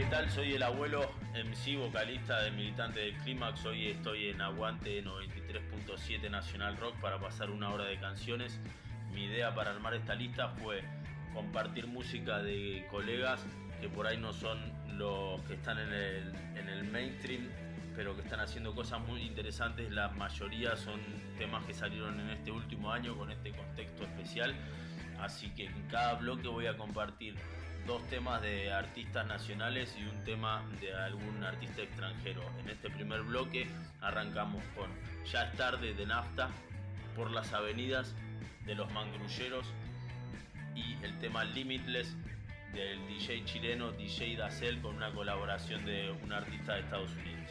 ¿Qué tal? Soy el abuelo MC, vocalista de Militante del Clímax. Hoy estoy en Aguante 93.7 Nacional Rock para pasar una hora de canciones. Mi idea para armar esta lista fue compartir música de colegas que por ahí no son los que están en el, en el mainstream, pero que están haciendo cosas muy interesantes. La mayoría son temas que salieron en este último año con este contexto especial. Así que en cada bloque voy a compartir dos temas de artistas nacionales y un tema de algún artista extranjero. En este primer bloque arrancamos con Ya es tarde de Nafta por las avenidas de los mangrulleros y el tema Limitless del DJ chileno DJ Dacel con una colaboración de un artista de Estados Unidos.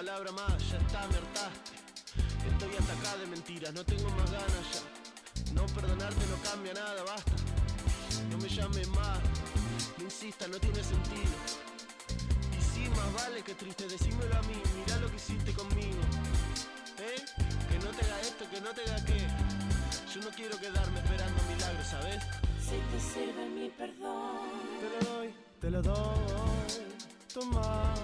Palabra más, ya está, me hartaste. Estoy hasta acá de mentiras, no tengo más ganas ya. No perdonarte no cambia nada, basta. No me llames más, no insista, no tiene sentido. Más vale que triste, decímelo a mí, mira lo que hiciste conmigo. ¿Eh? Que no te haga esto, que no te haga qué. Yo no quiero quedarme esperando milagros, ¿sabes? Si te sirve mi perdón, te lo doy, te lo doy. Toma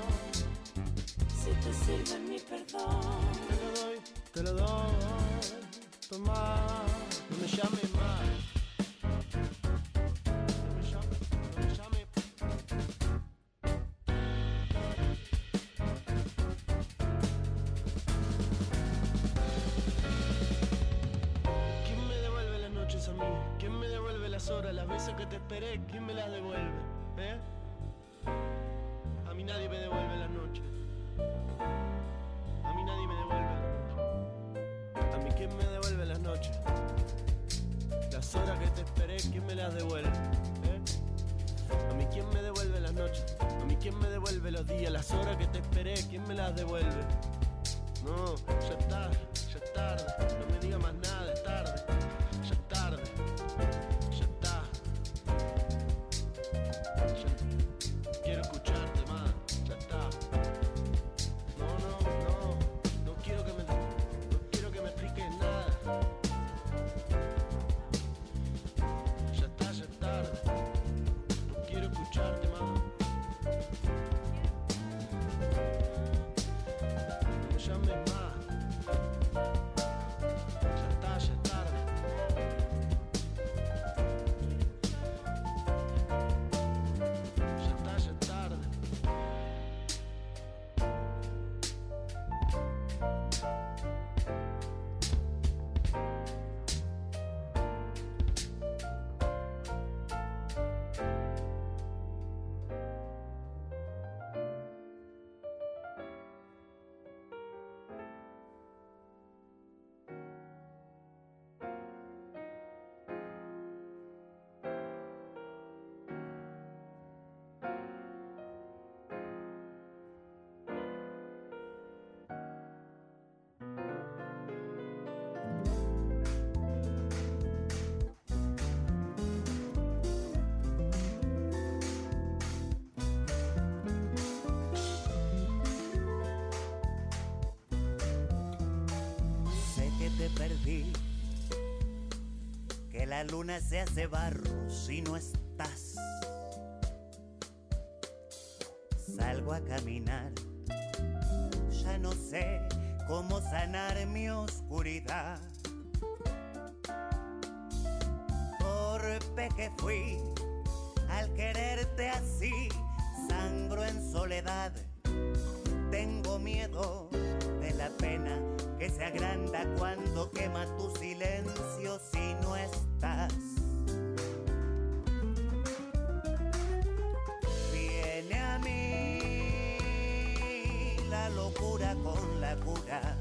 si te sirve mi perdón. Te lo doy, te lo doy. Toma, no me llames Las horas que te esperé, ¿quién me las devuelve? No, ya está, ya es tarde. No me diga más nada, luna se hace barro si no estás. salgo a caminar. Ya no sé cómo sanar mi oscuridad. Torpe que fui al quererte así, sangro en soledad. Tengo miedo de la pena que se agranda cuando quema tu silencio si no estás. Viene a mí la locura con la cura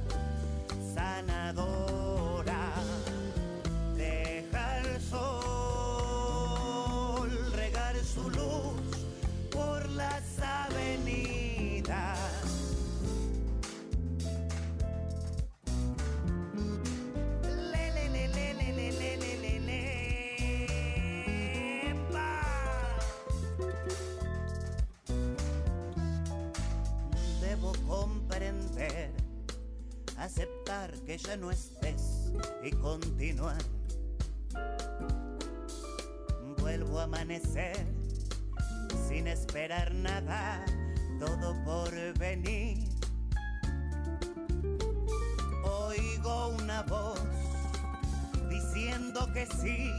no estés y continuar. Vuelvo a amanecer sin esperar nada, todo por venir. Oigo una voz diciendo que sí,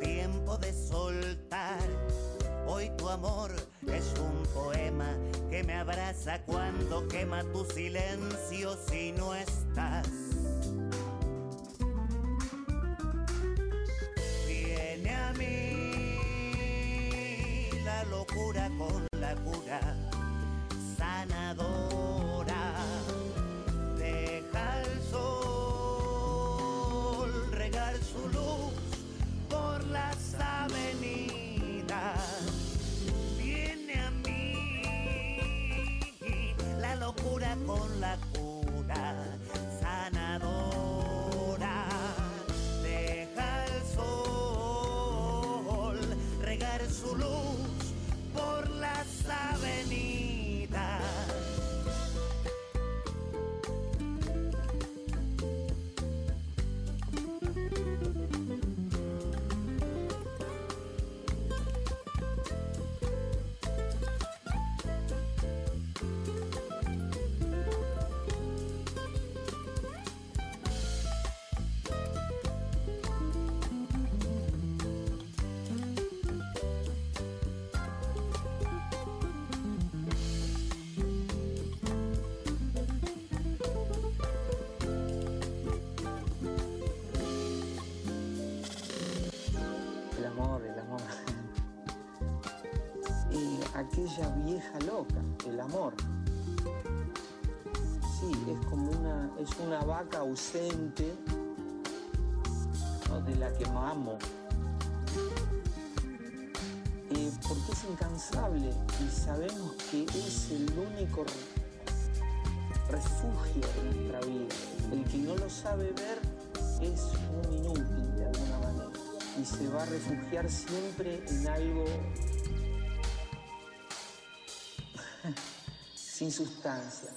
tiempo de soltar. Hoy tu amor es un poema que me abraza cuando quema tu silencio si no estás. La locura con la cura sanadora. Deja el sol regar su luz por las avenidas. Viene a mí la locura con la cura de la que amo. Eh, porque es incansable y sabemos que es el único refugio de nuestra vida. El que no lo sabe ver es un inútil de alguna manera y se va a refugiar siempre en algo sin sustancia.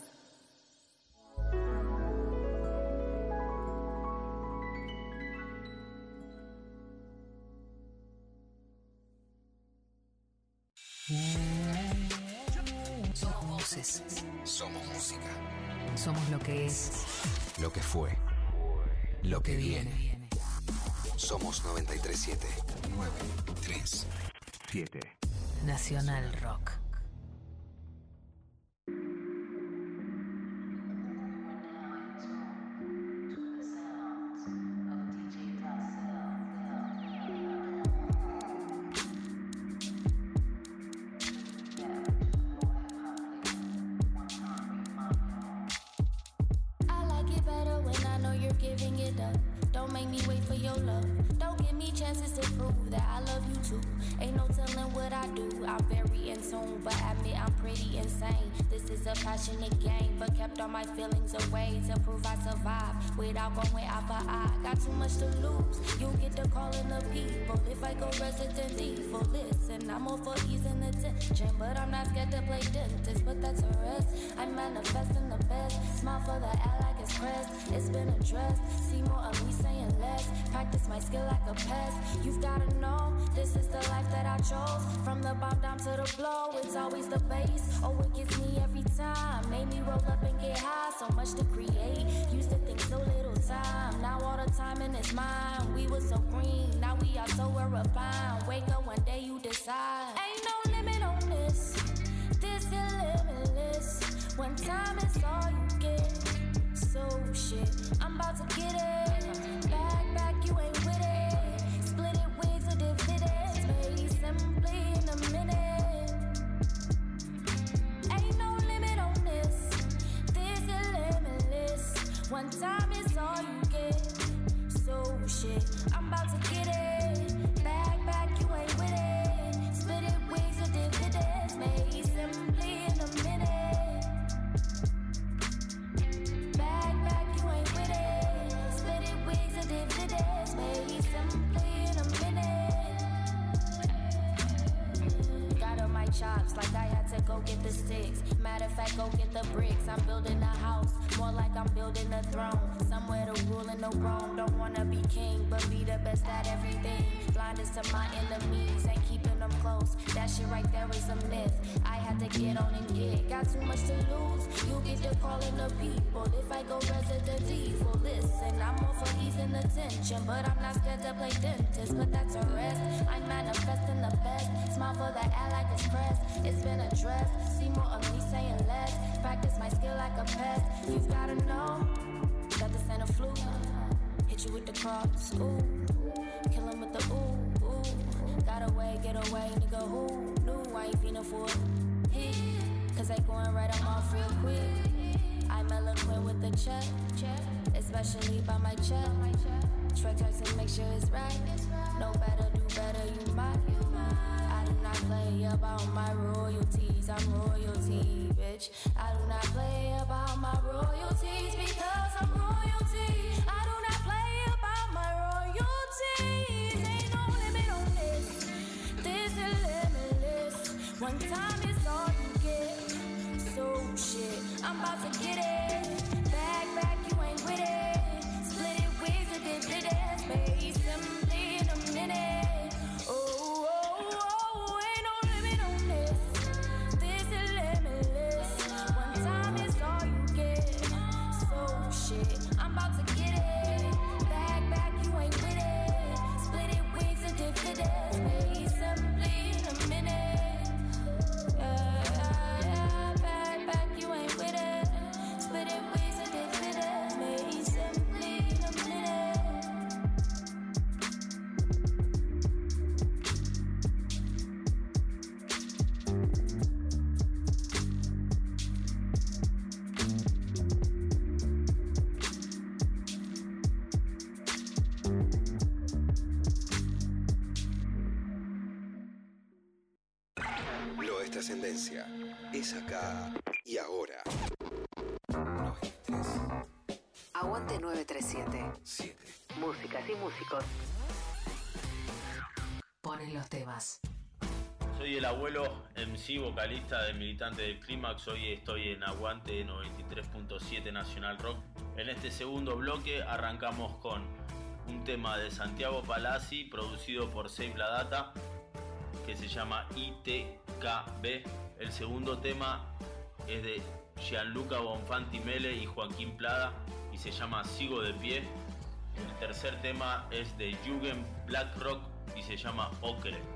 Somos lo que es, Lo que fue. Lo que viene. Somos 937. 937. Nacional Rock. Of me saying less. Practice my skill like a pest. You've gotta know this is the life that I chose. From the bomb down to the blow, it's always the base. Oh, it gets me every time. Made me roll up and get high. So much to create. Used to think so little time. Now all the time in it's mine. We were so green. Now we are so refined. Wake up one day, you decide. Ain't no limit on this. This is limitless. One time is all you shit, I'm about to get it. Back, back, you ain't with it. Split it, wigs or dividends. Made simply in a minute. Ain't no limit on this. This is limitless. One time is all you get. So shit, I'm about to get it. Back, back, you ain't with it. Go get the sticks. Matter of fact, go get the bricks. I'm building a house, more like I'm building a throne. Somewhere to rule in the Rome. Don't wanna be king, but be the best at everything. Blindness to my enemies, ain't keeping close. That shit right there is a myth. I had to get on and get. Got too much to lose. You get to calling the people. If I go resident evil, listen, I'm all for easing the tension, but I'm not scared to play dentist. But that's a rest. I'm manifesting the best. Smile for the like it's pressed. It's been addressed. See more of me saying less. Practice my skill like a pest. You've gotta know that this ain't a fluke. Hit you with the cross, ooh. Kill him with the ooh. Got away, get away, nigga, who knew I ain't finna for it? Hit, cause they going right, I'm off real quick. I'm eloquent with the check, especially by my check. Track tracks and make sure it's right. No better, do better, you might. I do not play about my royalties, I'm royalty, bitch. I do not play about my royalties because I'm royalty. One time is all you get. So shit, I'm about to get it. Back, back, you ain't with it. Split it, ways wigs or dividends. Pay simply in a minute. Lo es trascendencia. Es acá y ahora. Aguante 937. 7. Músicas y músicos. Ponen los temas. Soy el abuelo MC vocalista de Militante del Clímax. Hoy estoy en Aguante 93.7 Nacional Rock. En este segundo bloque arrancamos con un tema de Santiago Palazzi producido por Save la Data que se llama ITKB. El segundo tema es de Gianluca Bonfanti Mele y Joaquín Plada y se llama Sigo de pie. El tercer tema es de Jugend Blackrock y se llama Ocre.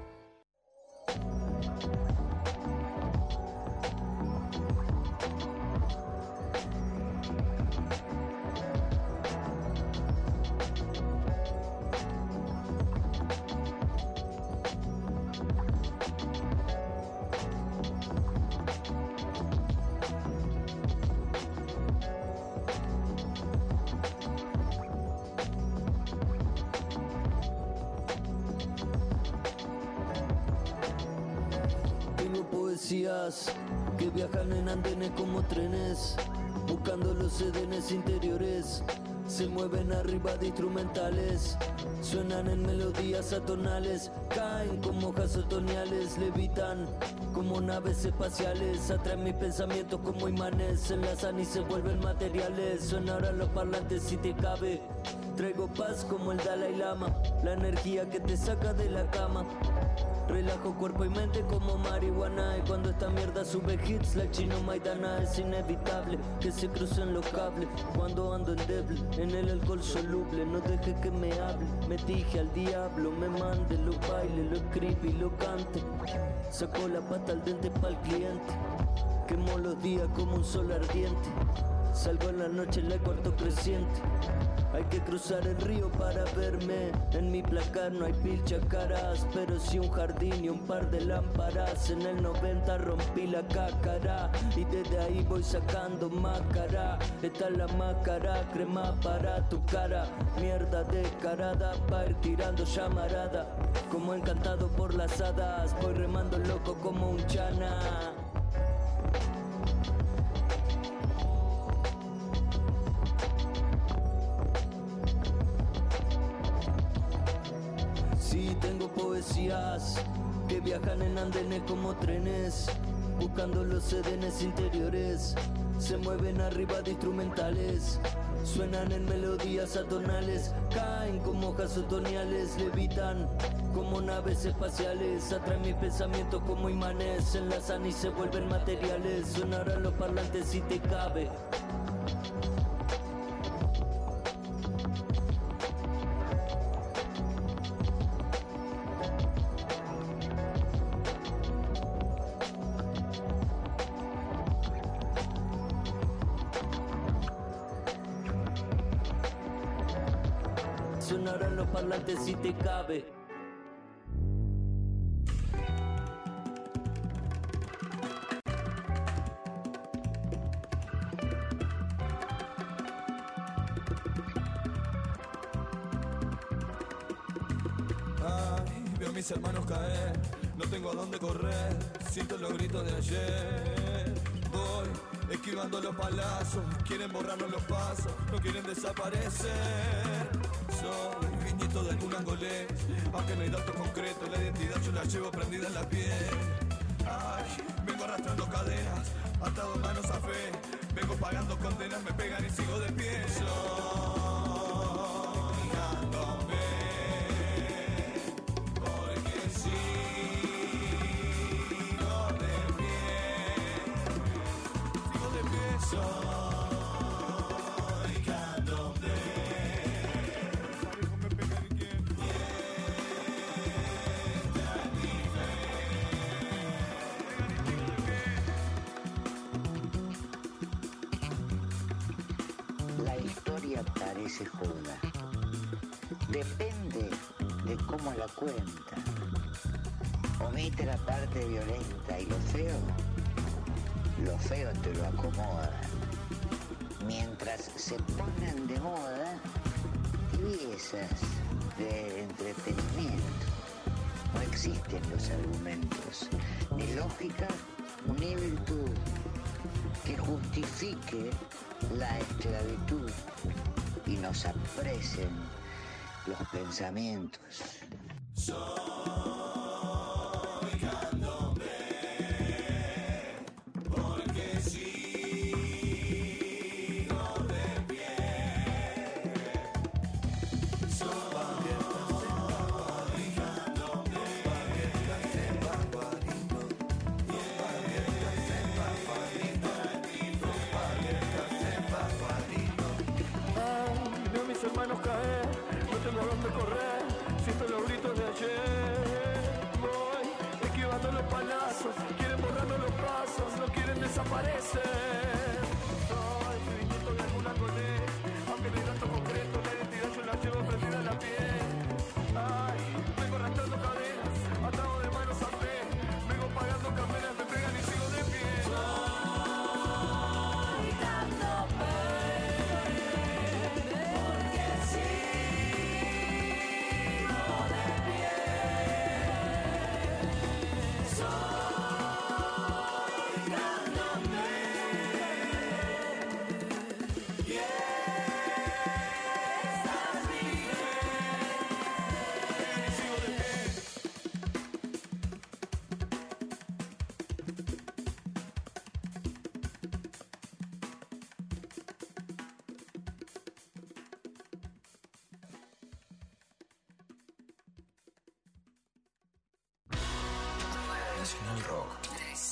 Arriba de instrumentales, suenan en melodías atonales, como hojas otoñales, levitan como naves espaciales, atraen mis pensamientos como imanes, enlazan y se vuelven materiales, sonarán los parlantes si te cabe. Traigo paz como el Dalai Lama, la energía que te saca de la cama. Relajo cuerpo y mente como marihuana Y cuando esta mierda sube hits la chino Maidana Es inevitable que se crucen los cables Cuando ando en deble, en el alcohol soluble No deje que me hable, me dije al diablo Me mande, lo baile, lo escribe y lo cante Sacó la pata al dente pa'l cliente. Quemó los días como un sol ardiente Salgo en la noche en la cuarto creciente hay que cruzar el río para verme. En mi placar no hay pilcha caras, pero sí un jardín y un par de lámparas. En el 90 rompí la cácara y desde ahí voy sacando máscara. Esta es la máscara, crema para tu cara. Mierda descarada para ir tirando llamarada. Como encantado por las hadas, voy remando loco como un chana. Sí, tengo poesías que viajan en andenes como trenes, buscando los sedenes interiores. Se mueven arriba de instrumentales, suenan en melodías atonales, caen como hojas otoñales, levitan como naves espaciales, atraen mis pensamientos como imanes, se enlazan y se vuelven materiales. Sonarán los parlantes si te cabe. Sonarán los parlantes si te cabe. Ay, veo a mis hermanos caer, no tengo a dónde correr, siento los gritos de ayer. Voy esquivando los palazos, quieren borrarnos los pasos, no quieren desaparecer. Viñito de algún angolés, aunque no hay datos concretos, la identidad yo la llevo prendida en la piel. Ay, vengo arrastrando cadenas, atado manos a fe, vengo pagando condenas, me pegan y sigo de pie. Depende de cómo la cuenta. Omite la parte violenta y lo feo, lo feo te lo acomoda. Mientras se ponen de moda piezas de entretenimiento. No existen los argumentos, ni lógica, ni virtud que justifique la esclavitud y nos apresen los pensamientos.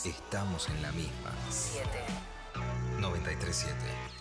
Estamos en la misma. 7. 937.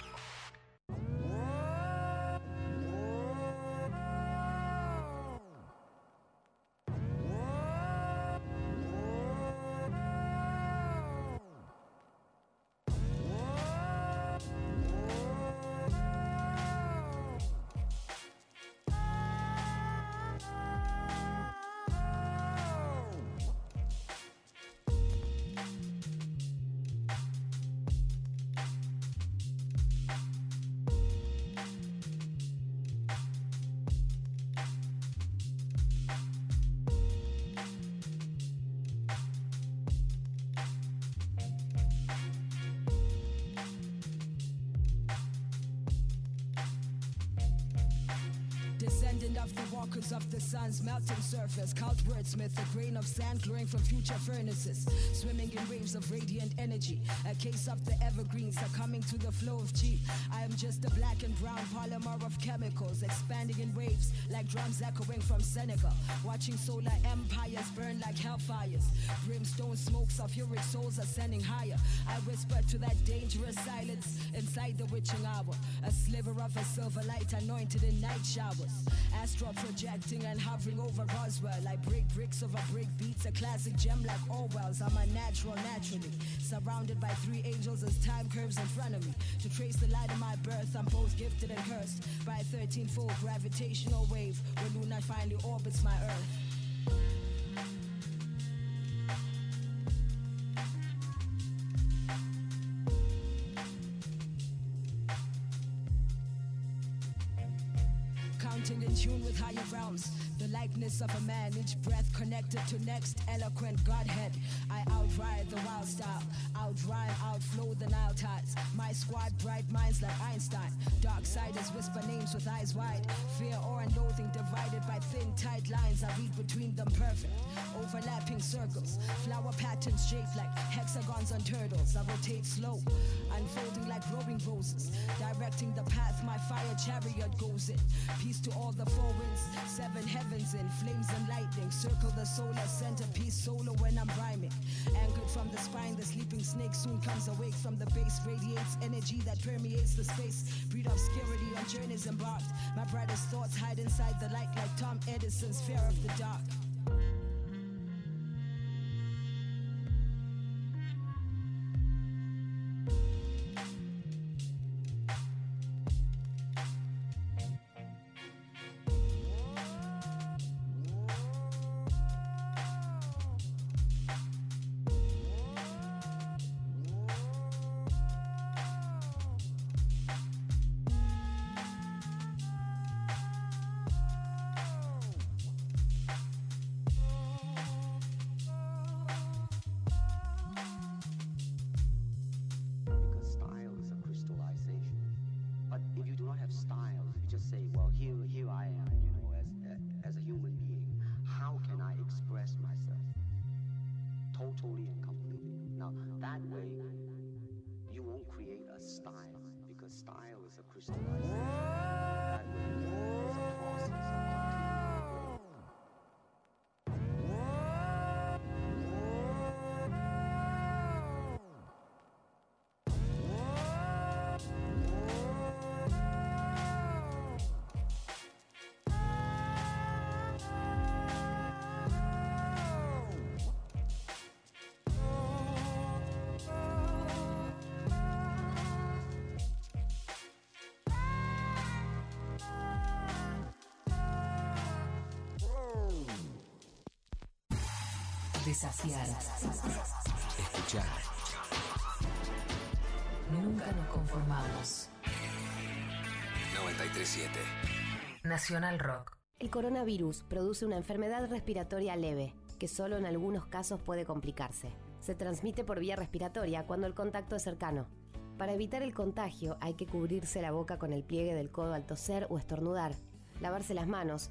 From future furnaces. Swimming in waves of radiant energy. A case of the evergreens succumbing to the flow of chi. I am just a black and brown polymer of chemicals expanding in waves like drums echoing from Senegal. Watching solar empires burn like hellfires. Brimstone smokes of sulfuric souls ascending higher. I whisper to that dangerous silence inside the witching hour. A sliver of a silver light anointed in night showers. Astral projecting and hovering over Roswell. I break bricks over break beats, a classic gem like Orwell's. I'm a natural naturally. Surrounded by three angels as time curves in front of me. To trace the light of my birth, I'm both gifted and cursed by a 13 fold gravitational wave where Luna finally orbits my earth. Likeness of a man, each breath connected to next eloquent Godhead. I outride the wild style, outrhyme, outflow the Nile tides. My squad, bright minds like Einstein. Dark siders whisper names with eyes wide. Fear, awe, and loathing divided by thin, tight lines. I read between them perfect. Overlapping circles, flower patterns shaped like hexagons on turtles. I rotate slow, unfolding like glowing roses. Directing the path my fire chariot goes in. Peace to all the four winds, seven heavens in flames and lightning. Circle the solar centerpiece solo when I'm rhyming. Anchored from the spine, the sleeping snake soon comes awake from the base. Radiates energy that permeates the space. Breed obscurity on journeys embarked. My brightest thoughts hide inside the light like Tom Edison's fear of the dark. crystallized. Desafiar. Escuchar. Nunca nos conformamos. 937. Nacional Rock. El coronavirus produce una enfermedad respiratoria leve, que solo en algunos casos puede complicarse. Se transmite por vía respiratoria cuando el contacto es cercano. Para evitar el contagio hay que cubrirse la boca con el pliegue del codo al toser o estornudar, lavarse las manos,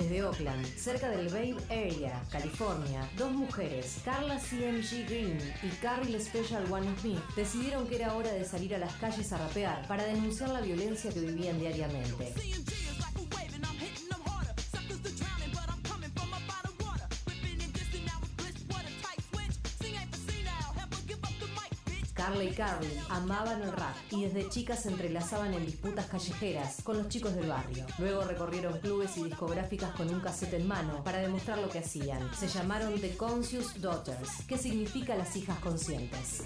Desde Oakland, cerca del Bay Area, California, dos mujeres, Carla CMG Green y Carrie Special One Smith, decidieron que era hora de salir a las calles a rapear para denunciar la violencia que vivían diariamente. Y Carly amaban el rap y desde chicas se entrelazaban en disputas callejeras con los chicos del barrio. Luego recorrieron clubes y discográficas con un cassette en mano para demostrar lo que hacían. Se llamaron The Conscious Daughters, que significa las hijas conscientes.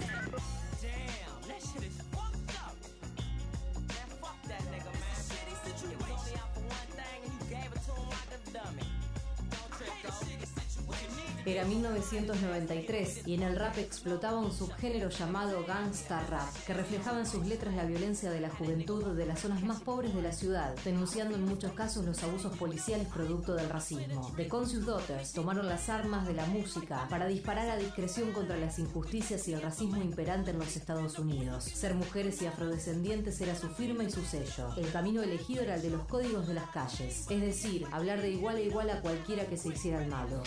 Era 1993 y en el rap explotaba un subgénero llamado gangsta rap, que reflejaba en sus letras la violencia de la juventud de las zonas más pobres de la ciudad, denunciando en muchos casos los abusos policiales producto del racismo. The Conscious Daughters tomaron las armas de la música para disparar a discreción contra las injusticias y el racismo imperante en los Estados Unidos. Ser mujeres y afrodescendientes era su firma y su sello. El camino elegido era el de los códigos de las calles, es decir, hablar de igual a igual a cualquiera que se hiciera el malo.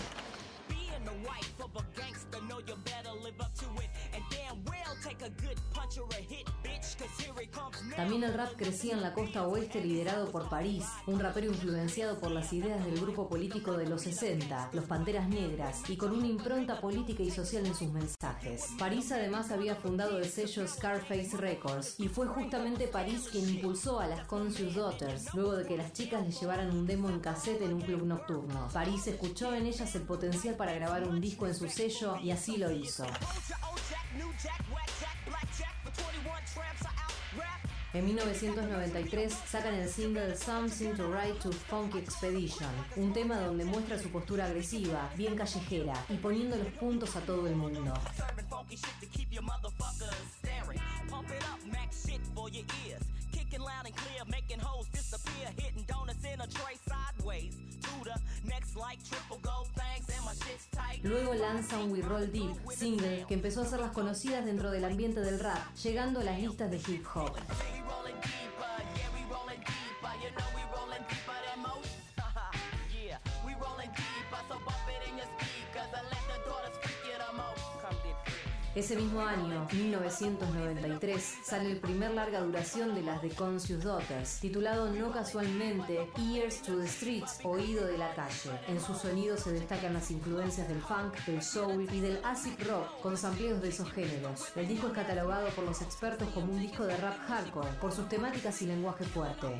También el rap crecía en la costa oeste liderado por París, un rapero influenciado por las ideas del grupo político de los 60, los Panteras Negras, y con una impronta política y social en sus mensajes. París además había fundado el sello Scarface Records, y fue justamente París quien impulsó a las Conscious Daughters, luego de que las chicas le llevaran un demo en cassette en un club nocturno. París escuchó en ellas el potencial para grabar un disco en su sello y así lo hizo. En 1993 sacan el single Something to Write to Funky Expedition, un tema donde muestra su postura agresiva, bien callejera y poniendo los puntos a todo el mundo. Luego lanza un We Roll Deep, single que empezó a ser las conocidas dentro del ambiente del rap, llegando a las listas de hip hop. Ese mismo año, 1993, sale el primer larga duración de las The Conscious Daughters, titulado no casualmente Ears to the Streets, Oído de la Calle. En su sonido se destacan las influencias del funk, del soul y del acid rock, con sampleos de esos géneros. El disco es catalogado por los expertos como un disco de rap hardcore, por sus temáticas y lenguaje fuerte.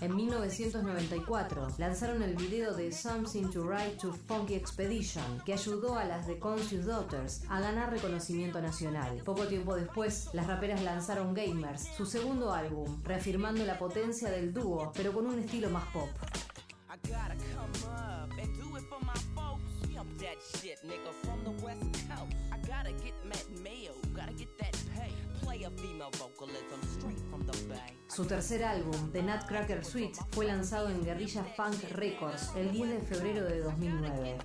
En 1994 lanzaron el video de Something to Write to Funky Expedition, que ayudó a las The Conscious Daughters a ganar reconocimiento nacional. Poco tiempo después, las raperas lanzaron Gamers, su segundo álbum, reafirmando la potencia del dúo, pero con un estilo más pop. Su tercer álbum, The Nutcracker Suite, fue lanzado en Guerrilla Funk Records el 10 de febrero de 2009.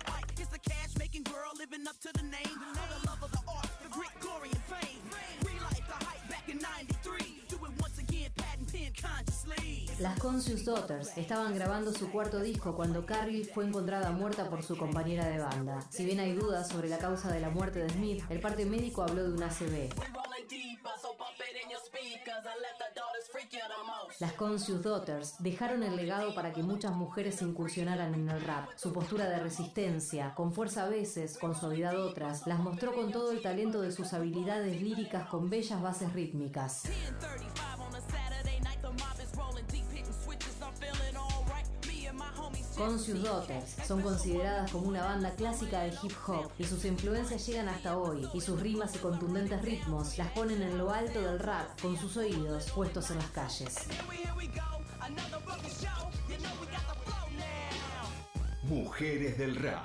Las Conscious Daughters estaban grabando su cuarto disco cuando Carrie fue encontrada muerta por su compañera de banda. Si bien hay dudas sobre la causa de la muerte de Smith, el parte médico habló de un ACV. Las Conscious Daughters dejaron el legado para que muchas mujeres incursionaran en el rap. Su postura de resistencia, con fuerza a veces, con suavidad otras, las mostró con todo el talento de sus habilidades líricas con bellas bases rítmicas. Conscious Daughters son consideradas como una banda clásica de hip hop y sus influencias llegan hasta hoy y sus rimas y contundentes ritmos las ponen en lo alto del rap con sus oídos puestos en las calles. Mujeres del rap.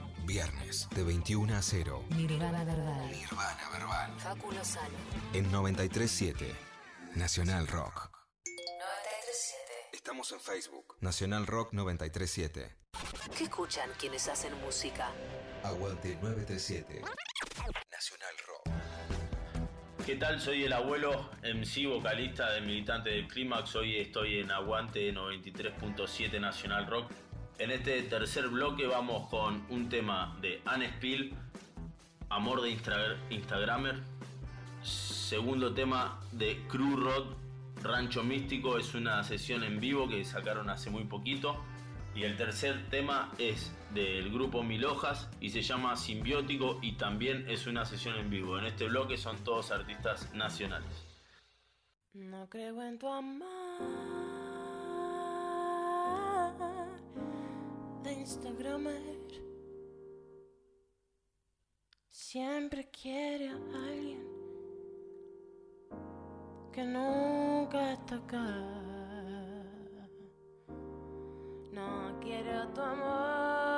Viernes de 21 a 0. Nirvana verbal. Nirvana verbal. Facu Lozano. En 937 Nacional Rock. 937. Estamos en Facebook. Nacional Rock 937. ¿Qué escuchan quienes hacen música? Aguante 937. Nacional Rock. ¿Qué tal? Soy el abuelo MC vocalista de Militante del Clímax. Hoy estoy en Aguante 93.7 Nacional Rock. En este tercer bloque vamos con un tema de Anne Spill, Amor de Instagramer. Segundo tema de Crew Rod, Rancho Místico, es una sesión en vivo que sacaron hace muy poquito. Y el tercer tema es del grupo Mil Hojas y se llama Simbiótico y también es una sesión en vivo. En este bloque son todos artistas nacionales. No creo en tu amor de Instagramer. Siempre quiere a alguien que nunca está acá. No quiero tu amor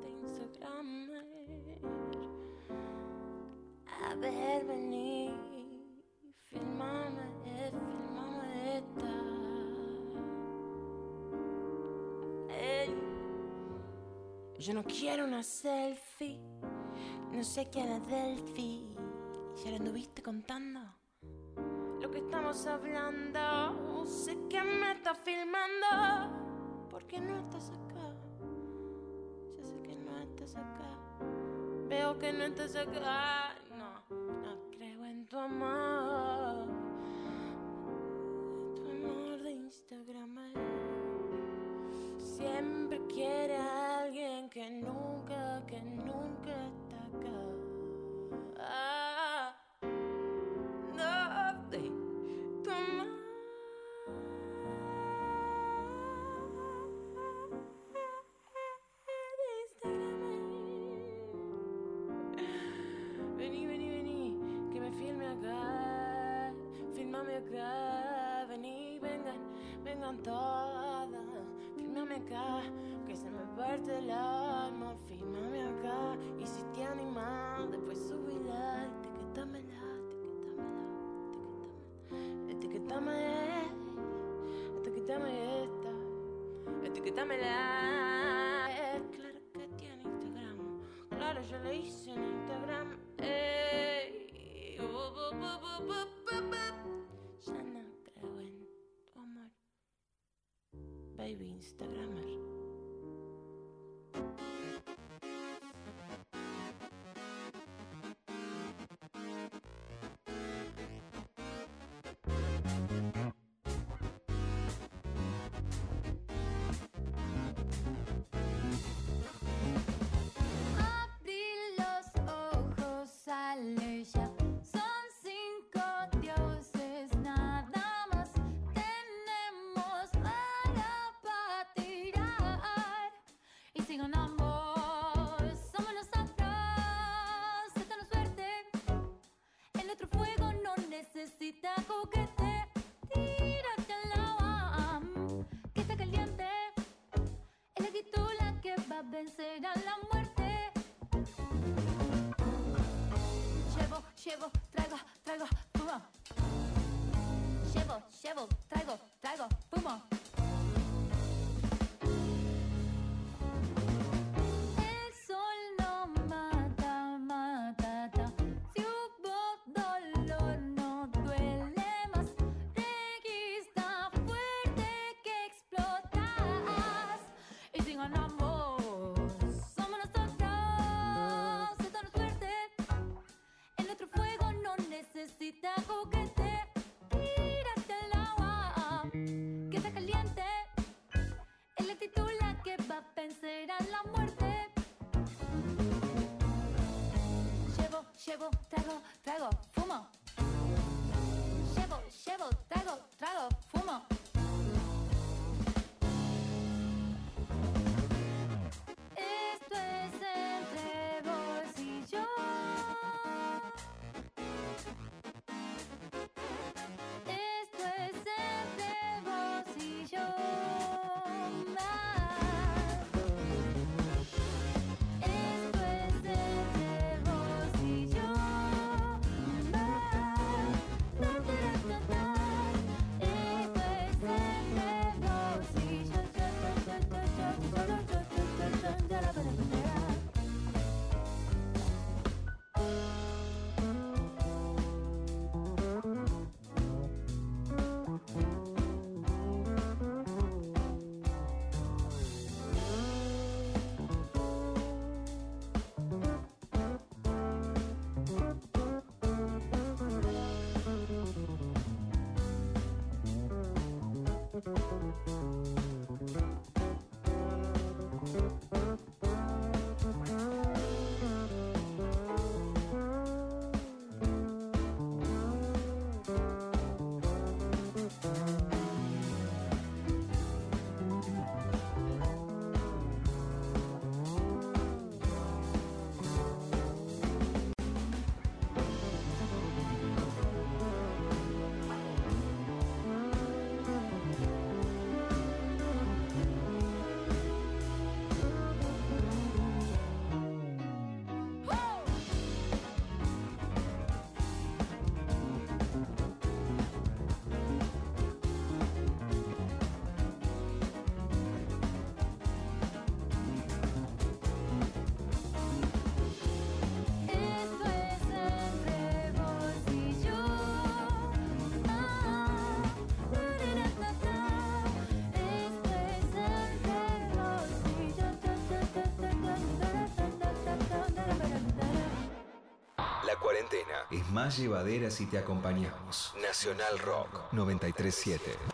de Instagramer. A ver, yo no quiero una selfie, no sé quién es Delphi. ¿Ya le anduviste contando? Lo que estamos hablando, sé que me estás filmando. ¿Por qué no estás acá? Yo sé que no estás acá. Veo que no estás acá. No, no creo en tu amor. Tu amor de Instagram. Siempre quiere a alguien que nunca, que nunca está acá. Ah, no, de tu amor. Vení, vení, vení, que me filme acá, filmame acá, vení, vengan, vengan todas, filmame acá, que se me parte el alma, filmame acá, y si te animas, después subila, etiquetámela, etiquetámela, etiquetame, etiquetame esta, etiquetámela. Claro que tiene Instagram, claro yo le hice en Instagram. Ey, bu, baby es más llevadera si te acompañamos. Nacional Rock 937.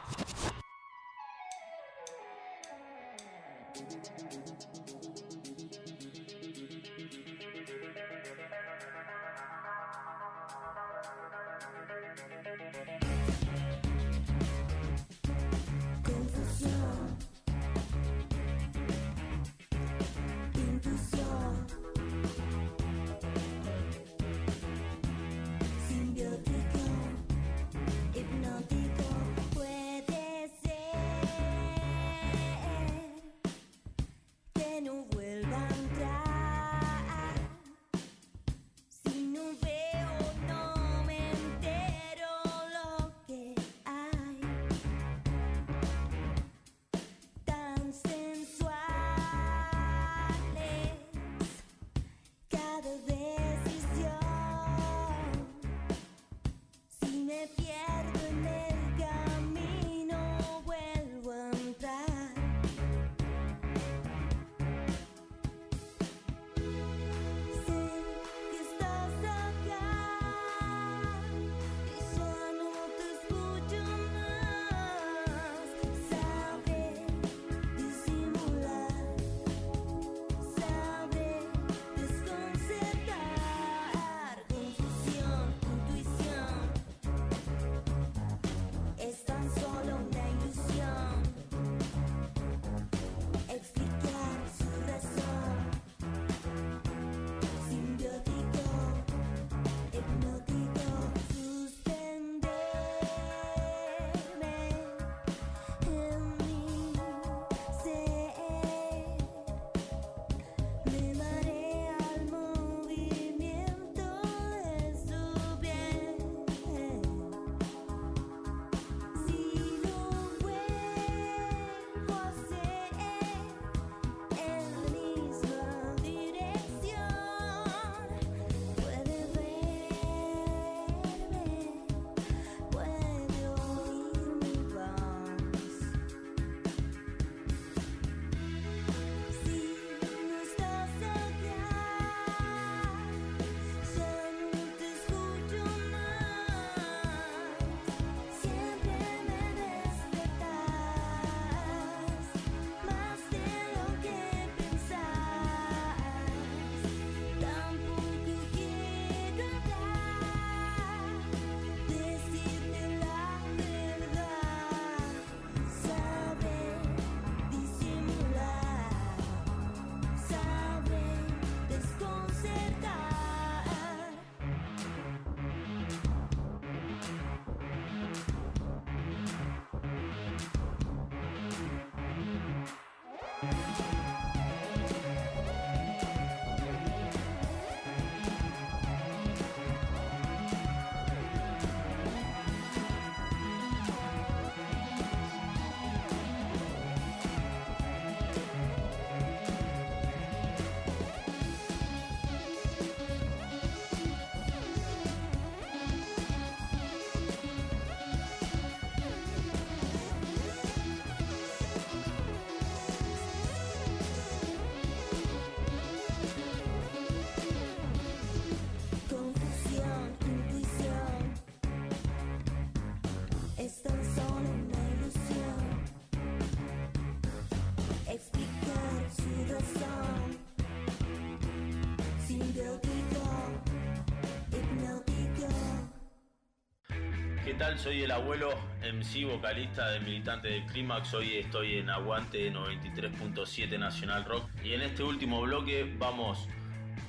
Soy el abuelo MC vocalista de Militante del Clímax. Hoy estoy en Aguante 93.7 Nacional Rock. Y en este último bloque vamos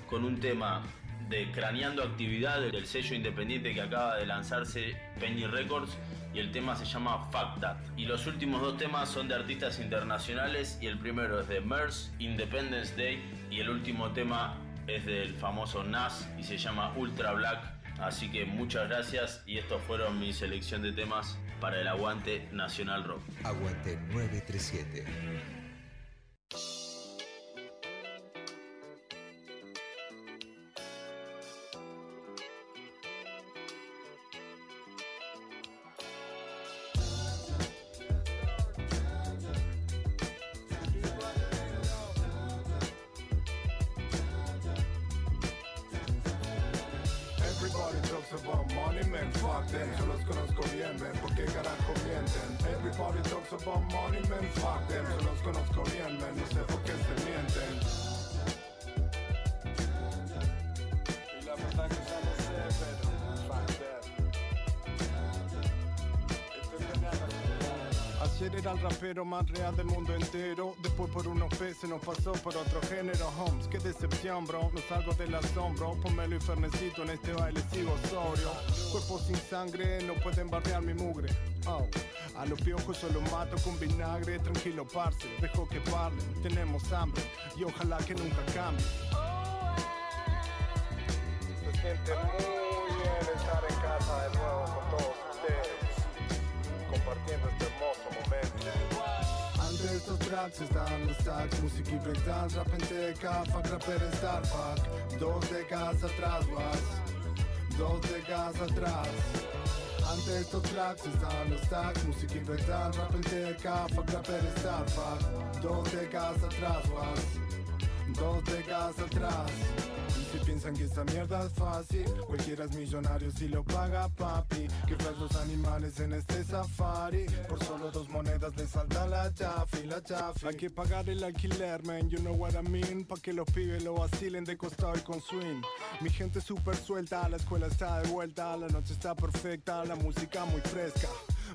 con un tema de Craneando Actividad del sello independiente que acaba de lanzarse Penny Records. Y el tema se llama Fuck That. Y los últimos dos temas son de artistas internacionales. Y el primero es de MERS, Independence Day. Y el último tema es del famoso Nas y se llama Ultra Black. Así que muchas gracias y estos fueron mi selección de temas para el Aguante Nacional Rock. Aguante 937. Ayer era el rapero más real del mundo entero. Después por unos peces nos pasó por otro género. Homes, qué decepción bro, no salgo del asombro. Pónmelo y fernecito en este baile sigo sobrio. Cuerpo sin sangre, no pueden barrear mi mugre. Oh, a los piojos solo mato con vinagre. Tranquilo parce, dejo que parlen Tenemos hambre y ojalá que nunca cambie. Se siente muy Antes de estos tracks estaban los stacks, música y breakdance, rap en teca, fuck rapper en Starfuck. Dos décadas atrás, was, dos décadas atrás. Antes de estos tracks estaban los stacks, música y breakdance, rap en teca, fuck rapper en Starfuck. Dos décadas atrás, was, dos décadas atrás. Y si piensan que esta mierda es fácil, cualquiera es millonario si lo paga papi. Que ves los animales en este safari. Por solo dos monedas le salta la chafi, la chafi. Hay que pagar el alquiler, man, you know what I mean. Pa' que los pibes lo vacilen de costado y con swing. Mi gente súper suelta, la escuela está de vuelta, la noche está perfecta, la música muy fresca.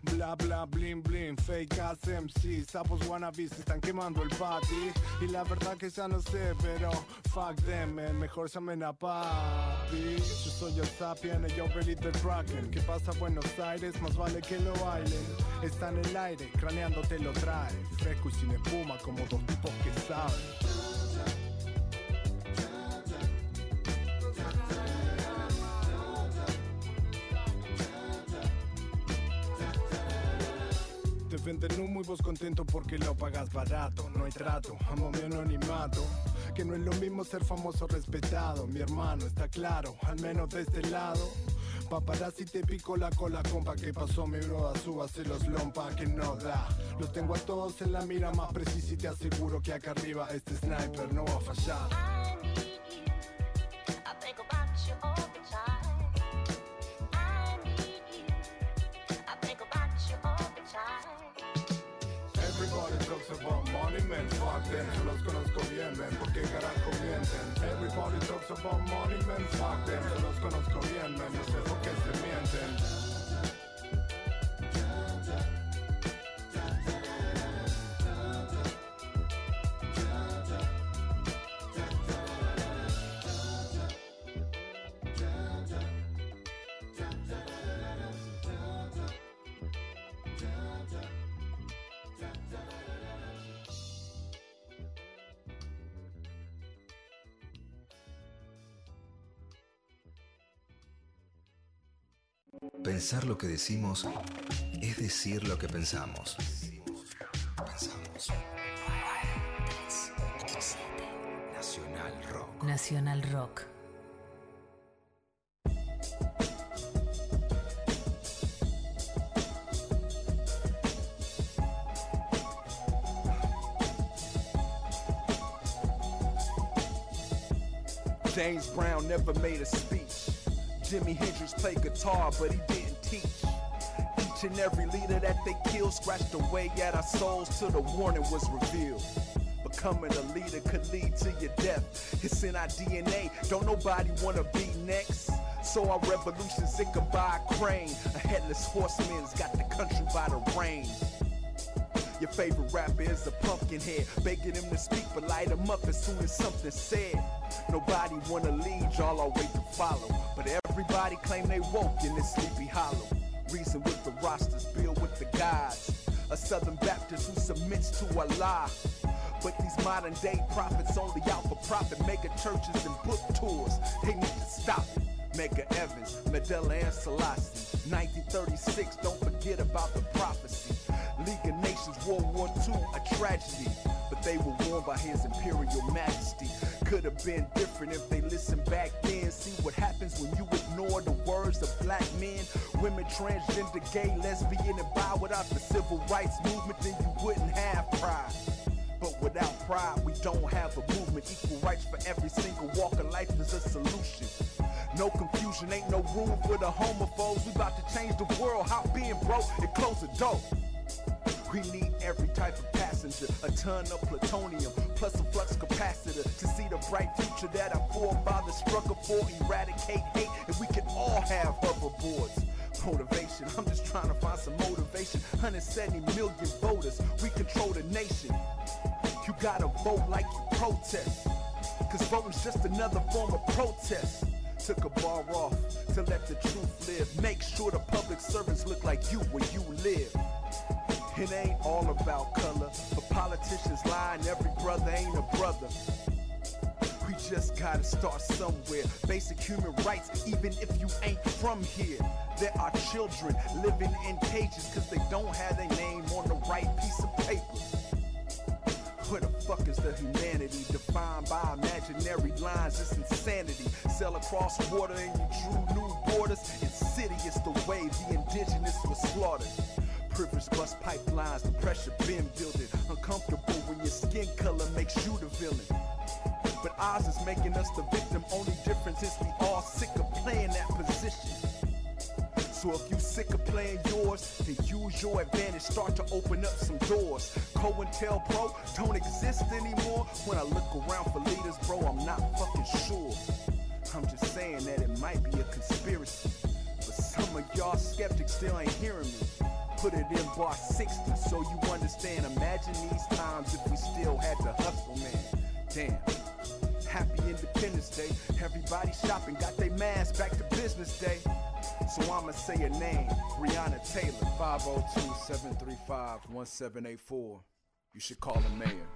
Bla bla blin blin, fake ass MC, sapos wannabes están quemando el party. Y la verdad que ya no sé, pero fuck them man, mejor llamen a papi. Yo soy el sapien, yo ready the Kraken. ¿Qué pasa Buenos Aires? Más vale que lo bailen. Está en el aire, craneando te lo trae Fresco y sin espuma como dos tipos que saben Te venden humo y vos contento porque lo pagas barato. No hay trato, amo mi anonimato. Que no es lo mismo ser famoso respetado. Mi hermano está claro, al menos de este lado. Paparazzi te pico la cola, compa. ¿Qué pasó, mi broda? Súbase los lompa que no da. Los tengo a todos en la mira más precisa y te aseguro que acá arriba este sniper no va a fallar. About money, man, fuck them Yo los conozco bien, man, no sé por qué se mienten Pensar lo que decimos es decir lo que pensamos. Pensamos. Nacional Rock. Nacional Rock. James Brown never made a speech. Jimi Hendrix played guitar, but he didn't teach. Each and every leader that they killed scratched away at our souls till the warning was revealed. Becoming a leader could lead to your death. It's in our DNA. Don't nobody wanna be next. So our revolution's a crane. A headless horseman's got the country by the reins. Your favorite rapper is a pumpkin head, begging him to speak, but light him up as soon as something's said. Nobody wanna lead, y'all all wait to follow. But everybody claim they woke in this sleepy hollow. Reason with the rosters, build with the gods. A Southern Baptist who submits to Allah. But these modern day prophets only out for profit, mega churches and book tours. They need to stop it. Mega Evans, Medella and Selassie. 1936, don't forget about the prophecy. League of Nations, World War II, a tragedy. But they were warned by His Imperial Majesty. Could have been different if they listened back then. See what happens when you ignore the words of black men, women, transgender, gay, lesbian, and bi. Without the civil rights movement, then you wouldn't have pride. But without pride, we don't have a movement. Equal rights for every single walk of life is a solution. No confusion, ain't no room for the homophobes. We about to change the world. How being broke and close the door. We need every type of passenger, a ton of plutonium, plus a flux capacitor to see the bright future that our forefathers struggled for. Eradicate hate, and we can all have hoverboards. Motivation, I'm just trying to find some motivation. 170 million voters, we control the nation. You gotta vote like you protest, cause voting's just another form of protest. Took a bar off to let the truth live. Make sure the public servants look like you where you live. It ain't all about color, but politicians lie and every brother ain't a brother. We just gotta start somewhere. Basic human rights, even if you ain't from here. There are children living in cages cause they don't have their name on the right piece of paper. Where the fuck is the humanity defined by imaginary lines? It's insanity. Sail across water and you drew new borders. Insidious the way the indigenous was slaughtered. Privilege bust pipelines, the pressure been building. Uncomfortable when your skin color makes you the villain. But ours is making us the victim. Only difference is we all sick of playing that position. So if you sick of playing yours, then use your advantage. Start to open up some doors. COINTELPRO don't exist anymore. When I look around for leaders, bro, I'm not fucking sure. I'm just saying that it might be a conspiracy. But some of y'all skeptics still ain't hearing me. Put it in bar 60 so you understand. Imagine these times if we still had to hustle, man. Damn. Happy Independence Day. Everybody shopping, got their masks back to business day. So I'ma say a name, Breonna Taylor, 502-735-1784. You should call the mayor.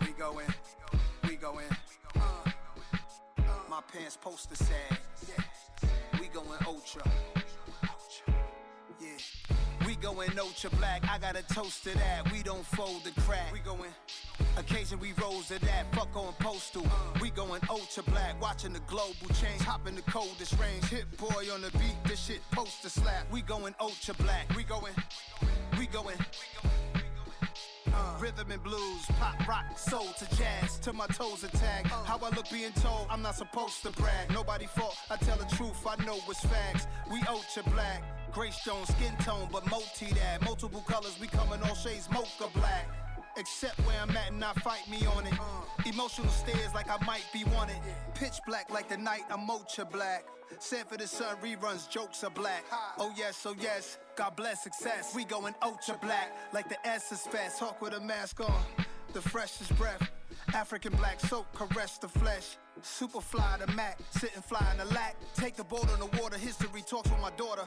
We go in, we go in. Uh, my pants poster sad. We going ultra. Yeah. We going ultra black. I got a toast to that. We don't fold the crack. We going. Occasion we rose to that. Fuck on postal. We going ultra black. Watching the global change. Hopping the coldest range. Hit boy on the beat. This shit poster slap. We going ultra black. We going. We going. Uh, rhythm and blues, pop, rock, soul to jazz, till my toes attack. How I look being told, I'm not supposed to brag. Nobody fault, I tell the truth, I know it's facts. We ultra black, gray stone, skin tone, but multi that. Multiple colors, we come in all shades, mocha black. Except where I'm at and not fight me on it. Emotional stares like I might be wanted. Pitch black like the night, I'm ultra black. Sanford and Son reruns, jokes are black. Oh yes, oh yes, God bless success. We going ultra black, like the S is fast. Hawk with a mask on, the freshest breath. African black soap, caress the flesh. Super fly the Mac, sitting fly in the lack. Take the boat on the water, history talks with my daughter.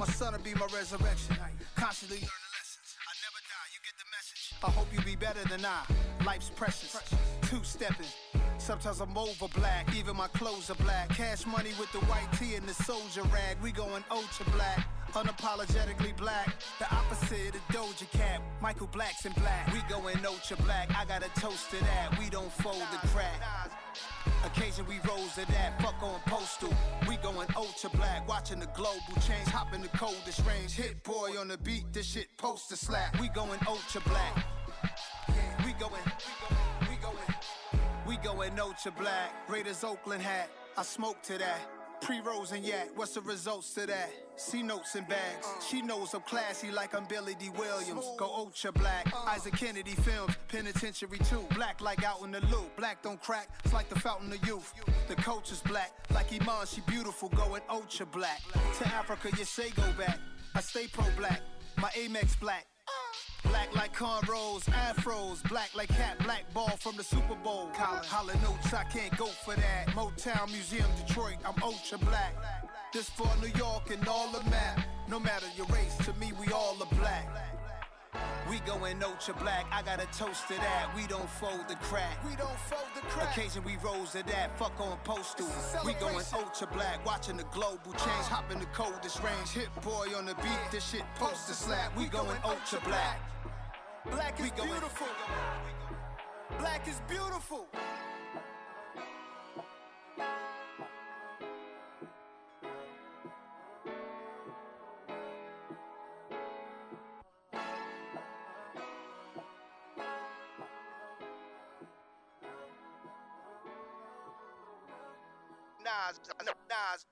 My son will be my resurrection. Constantly learning lessons. I never die, you get the message. I hope you be better than I. Life's precious. Two stepping. Sometimes I'm over black, even my clothes are black. Cash money with the white tee and the soldier rag. We going ultra black, unapologetically black. The opposite of Doja Cat. Michael Black's in black. We going ultra black. I got a toast to that. We don't fold the crack. Occasion we rose to that, fuck on postal. We going ultra black, watching the global change, hop in the coldest range. Hit boy on the beat, this shit poster slap. We going ultra black. We going, we going, we going ultra black. Raiders Oakland hat, I smoke to that. Pre-rolls and yak, what's the results to that? C notes and bags. She knows I'm classy like I'm Billy D. Williams. Go ultra black. Isaac Kennedy films, penitentiary too. Black like out in the loop. Black don't crack, it's like the fountain of youth. The coach is black, like Iman, she beautiful, going ultra black. To Africa, you say go back. I stay pro black, my Amex black. Black like cornrows, afros, black like cat, black ball from the Super Bowl. Colin, holla notes, I can't go for that. Motown Museum, Detroit, I'm ultra black. This for New York and all the map. No matter your race, to me we all are black. We going ultra black, I got a toast to that. We don't fold the crack. We don't fold the crack. Occasion we rose to that, fuck on postal. We going ultra black, watching the global change, hop in the coldest range. Hit boy on the beat, this shit poster slap. We going ultra black. Black is beautiful. Black is beautiful. Nas, Nas,